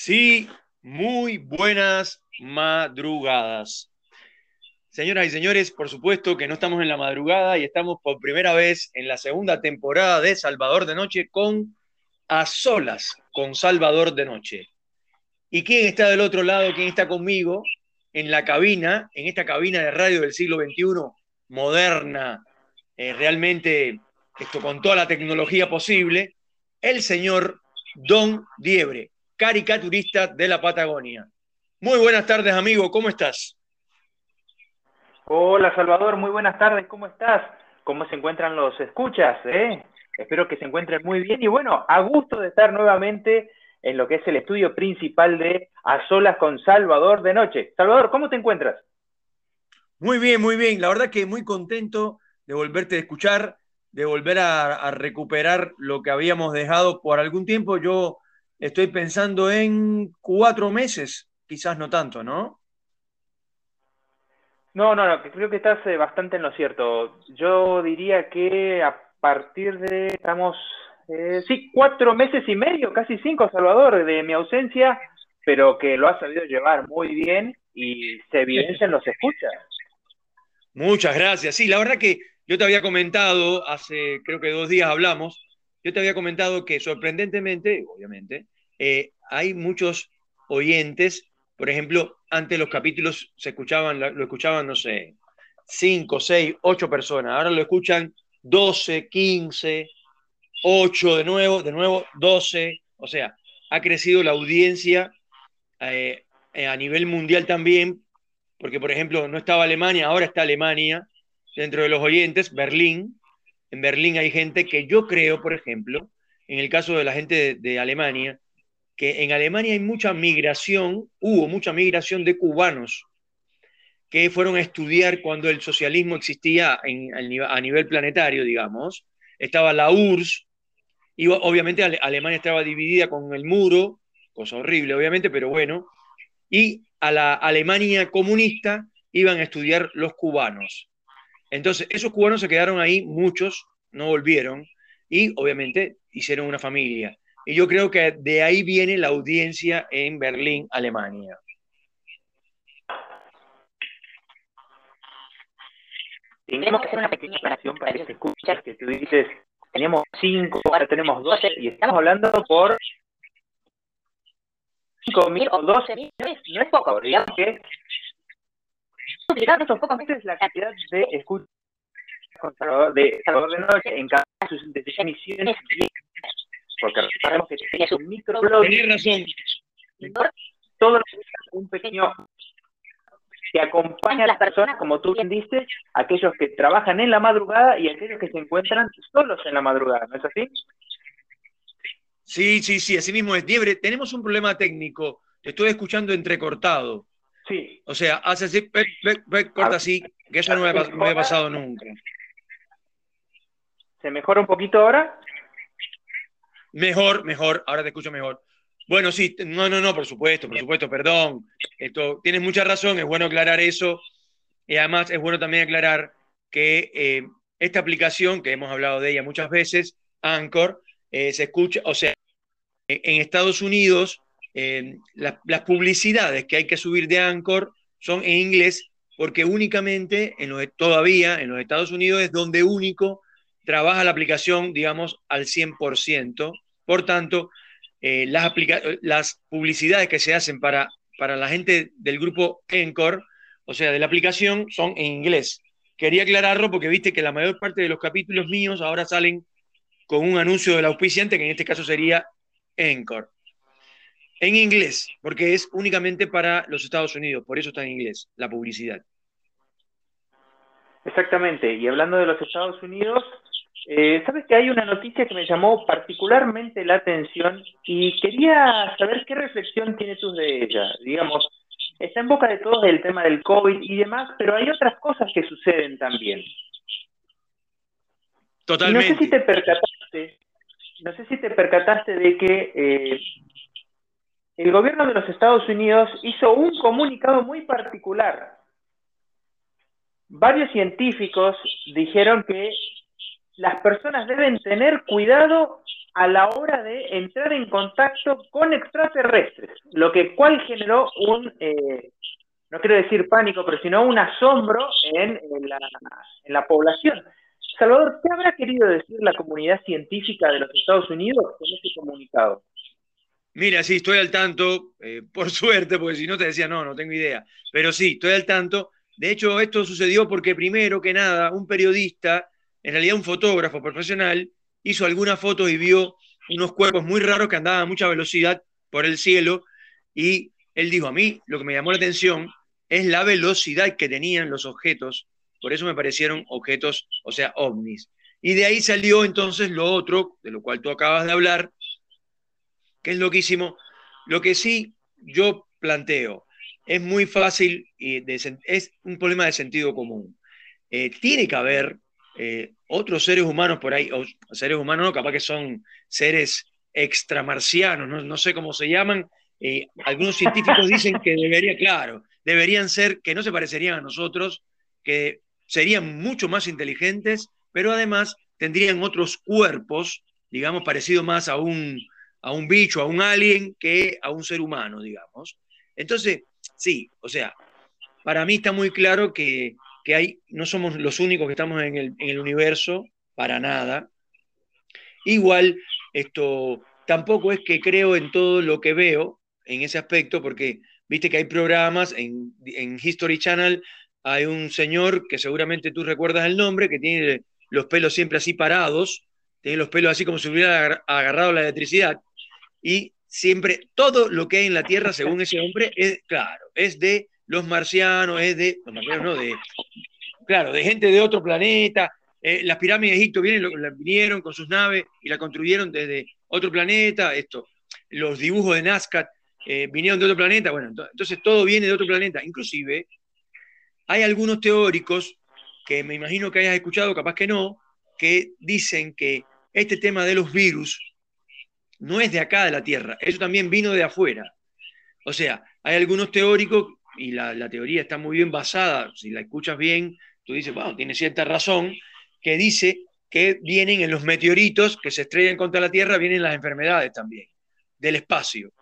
Sí, muy buenas madrugadas. Señoras y señores, por supuesto que no estamos en la madrugada y estamos por primera vez en la segunda temporada de Salvador de Noche con A Solas con Salvador de Noche. ¿Y quién está del otro lado? ¿Quién está conmigo en la cabina, en esta cabina de radio del siglo XXI, moderna, eh, realmente esto con toda la tecnología posible? El señor Don Diebre caricaturista de la Patagonia. Muy buenas tardes, amigo, ¿cómo estás? Hola, Salvador, muy buenas tardes, ¿cómo estás? ¿Cómo se encuentran los escuchas? Eh? Espero que se encuentren muy bien y bueno, a gusto de estar nuevamente en lo que es el estudio principal de A Solas con Salvador de Noche. Salvador, ¿cómo te encuentras? Muy bien, muy bien. La verdad que muy contento de volverte a escuchar, de volver a, a recuperar lo que habíamos dejado por algún tiempo. Yo Estoy pensando en cuatro meses, quizás no tanto, ¿no? No, no, no, creo que estás eh, bastante en lo cierto. Yo diría que a partir de, estamos, eh, sí, cuatro meses y medio, casi cinco, Salvador, de mi ausencia, pero que lo has sabido llevar muy bien y se evidencia en los escuchas. Muchas gracias. Sí, la verdad que yo te había comentado, hace creo que dos días hablamos, yo te había comentado que sorprendentemente, obviamente, eh, hay muchos oyentes, por ejemplo, antes los capítulos se escuchaban, lo escuchaban, no sé, 5, 6, 8 personas, ahora lo escuchan 12, 15, 8 de nuevo, de nuevo 12, o sea, ha crecido la audiencia eh, eh, a nivel mundial también, porque por ejemplo no estaba Alemania, ahora está Alemania, dentro de los oyentes, Berlín, en Berlín hay gente que yo creo, por ejemplo, en el caso de la gente de, Alemania, que en Alemania hay mucha migración, hubo mucha migración de cubanos que fueron a estudiar cuando el socialismo existía a nivel planetario, digamos. Estaba la URSS, y obviamente Alemania estaba dividida con el muro, cosa horrible, obviamente, pero bueno. Y a la Alemania comunista iban a estudiar los cubanos. Entonces, esos cubanos se quedaron ahí, muchos no volvieron y obviamente hicieron una familia. Y yo creo que de ahí viene la audiencia en Berlín, Alemania. Tenemos que hacer una pequeña aclaración para que se escuchas que tú dices, teníamos cinco, ahora tenemos doce, y estamos hablando por cinco mil o doce mil, no es, no es poco, digamos que estos pocos meses la cantidad de escuchas de Salvador de Noche en cada de sus emisiones porque sabemos que tienes un microblog. Razón. Todo un pequeño que acompaña a las personas, como tú bien dices, aquellos que trabajan en la madrugada y aquellos que se encuentran solos en la madrugada, ¿no es así? Sí, sí, sí, así mismo es. Diebre, tenemos un problema técnico. Te estoy escuchando entrecortado. Sí. O sea, hace así, corta así, que eso no me, no me ha pasado nunca. ¿Se mejora un poquito ahora? Mejor, mejor, ahora te escucho mejor. Bueno, sí, no, no, no, por supuesto, por supuesto, perdón. Esto, tienes mucha razón, es bueno aclarar eso. Y además es bueno también aclarar que eh, esta aplicación, que hemos hablado de ella muchas veces, Anchor, eh, se escucha, o sea, en Estados Unidos, eh, las publicidades que hay que subir de Anchor son en inglés porque únicamente, en los, todavía en los Estados Unidos es donde único trabaja la aplicación, digamos, al 100%. Por tanto, eh, las, las publicidades que se hacen para, para la gente del grupo Encore, o sea, de la aplicación, son en inglés. Quería aclararlo porque viste que la mayor parte de los capítulos míos ahora salen con un anuncio del auspiciante, que en este caso sería Encore. En inglés, porque es únicamente para los Estados Unidos, por eso está en inglés, la publicidad. Exactamente, y hablando de los Estados Unidos, eh, Sabes que hay una noticia que me llamó particularmente la atención y quería saber qué reflexión tienes tú de ella. Digamos, está en boca de todos el tema del COVID y demás, pero hay otras cosas que suceden también. Totalmente. no sé si te percataste, no sé si te percataste de que eh, el gobierno de los Estados Unidos hizo un comunicado muy particular. Varios científicos dijeron que las personas deben tener cuidado a la hora de entrar en contacto con extraterrestres, lo que cual generó un, eh, no quiero decir pánico, pero sino un asombro en, la, población. Salvador, ¿qué habrá querido decir la comunidad científica de los Estados Unidos con este comunicado? Mira, sí, estoy al tanto, eh, por suerte, porque si no te decía, no, no tengo idea, pero sí, estoy al tanto. De hecho, esto sucedió porque primero que nada, un periodista, en realidad un fotógrafo profesional, hizo algunas fotos y vio unos cuerpos muy raros que andaban a mucha velocidad por el cielo y él dijo, a mí lo que me llamó la atención es la velocidad que tenían los objetos, por eso me parecieron objetos, o sea, ovnis. Y de ahí salió entonces lo otro, de lo cual tú acabas de hablar, que es loquísimo. Lo que sí yo planteo, es muy fácil y es un problema de sentido común. Eh, tiene que haber eh, otros seres humanos por ahí, o seres humanos no, capaz que son seres extramarcianos, no, no sé cómo se llaman. Eh, algunos científicos dicen que debería, claro, deberían ser, que no se parecerían a nosotros, que serían mucho más inteligentes, pero además tendrían otros cuerpos, digamos, parecido más a un, a un bicho, a un alien, que a un ser humano, digamos. Entonces, sí, o sea, para mí está muy claro que que hay, no somos los únicos que estamos en el, universo, para nada. Igual, esto tampoco es que creo en todo lo que veo en ese aspecto, porque viste que hay programas en, History Channel, hay un señor que seguramente tú recuerdas el nombre, que tiene los pelos siempre así parados, tiene los pelos así como si hubiera agarrado la electricidad, y siempre todo lo que hay en la Tierra, según ese hombre, es claro, es de los marcianos, es de, los marcianos no, de, claro, de gente de otro planeta. Eh, las pirámides de Egipto vienen, vinieron con sus naves y la construyeron desde otro planeta. Esto, los dibujos de Nazca eh, vinieron de otro planeta. Bueno, entonces todo viene de otro planeta. Inclusive, hay algunos teóricos que me imagino que hayas escuchado, capaz que no, que dicen que este tema de los virus no es de acá de la Tierra, eso también vino de afuera. O sea, hay algunos teóricos y la, teoría está muy bien basada, si la escuchas bien, tú dices, bueno, tiene cierta razón, que dice que vienen en los meteoritos que se estrellan contra la Tierra, vienen las enfermedades también, del espacio.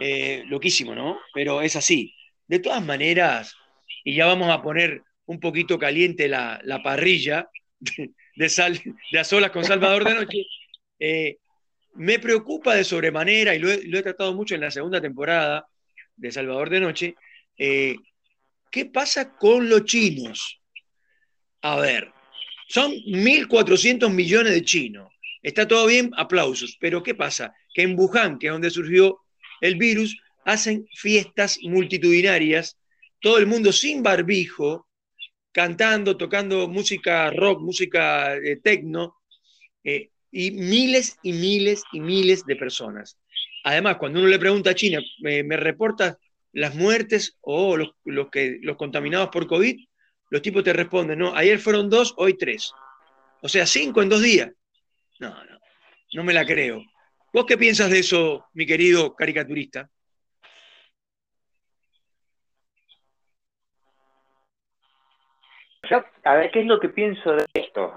Eh, loquísimo, ¿no? Pero es así. De todas maneras, y ya vamos a poner un poquito caliente la, parrilla de, sal, de a solas con Salvador de Noche, eh, me preocupa de sobremanera, y lo he, tratado mucho en la segunda temporada de Salvador de Noche, eh, ¿qué pasa con los chinos? A ver, son 1.400 millones de chinos. Está todo bien, aplausos. Pero ¿qué pasa? Que en Wuhan, que es donde surgió el virus, hacen fiestas multitudinarias, todo el mundo sin barbijo, cantando, tocando música rock, música eh, techno, eh, y miles y miles y miles de personas. Además, cuando uno le pregunta a China, ¿me, me reportas las muertes o los, que, los contaminados por COVID, los tipos te responden, no, ayer fueron dos, hoy tres. O sea, cinco en dos días. No, no, no me la creo. ¿Vos qué piensas de eso, mi querido caricaturista? a ver, ¿qué es lo que pienso de esto?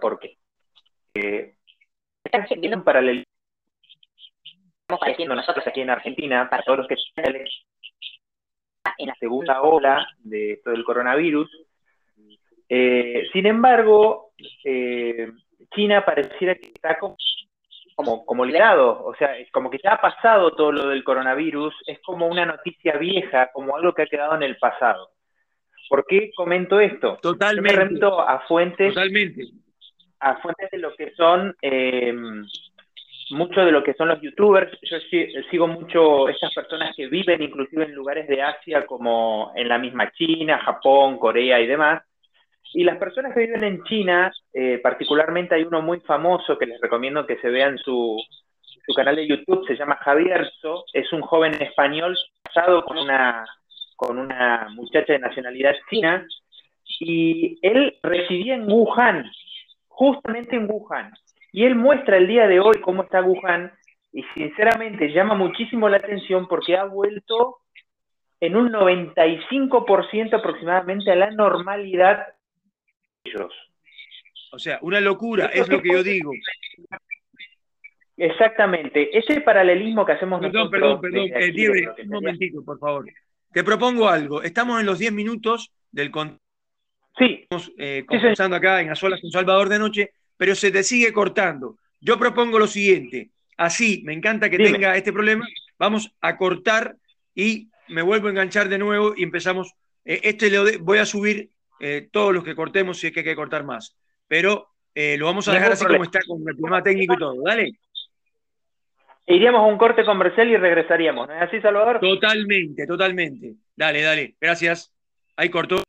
¿Por qué? Eh, están viendo un estamos padeciendo nosotros aquí en Argentina, para todos los que están en la segunda ola de esto del coronavirus. Eh, sin embargo, eh, China pareciera que está como, como, liberado, o sea, es como que ya ha pasado todo lo del coronavirus, es como una noticia vieja, como algo que ha quedado en el pasado. ¿Por qué comento esto? Totalmente. me remito a fuentes, Totalmente. a fuentes de lo que son eh, mucho de lo que son los youtubers. Yo sigo mucho estas personas que viven inclusive en lugares de Asia como en la misma China, Japón, Corea y demás. Y las personas que viven en China, eh, particularmente hay uno muy famoso que les recomiendo que se vean su, su canal de YouTube, se llama Javierzo, es un joven español casado con una, con una muchacha de nacionalidad china, y él residía en Wuhan, justamente en Wuhan. Y él muestra el día de hoy cómo está Wuhan y sinceramente llama muchísimo la atención porque ha vuelto en un 95% aproximadamente a la normalidad de ellos. O sea, una locura, es lo que yo digo. Exactamente, ese paralelismo que hacemos perdón, Perdón, perdón, perdón, un momentito, por favor. Te propongo algo. Estamos en los 10 minutos del Sí. Estamos eh, conversando acá en Azolas con Salvador de Noche, pero se te sigue cortando. Yo propongo lo siguiente. Así, me encanta que tenga este problema. Vamos a cortar y me vuelvo a enganchar de nuevo y empezamos. Eh, este le voy a subir eh, todos los que cortemos si es que hay que cortar más. Pero lo vamos a dejar así como está con el problema técnico y todo. Dale. Iríamos a un corte comercial y regresaríamos. ¿No es así, Salvador? Totalmente, totalmente. Dale, dale. Gracias. Ahí cortó.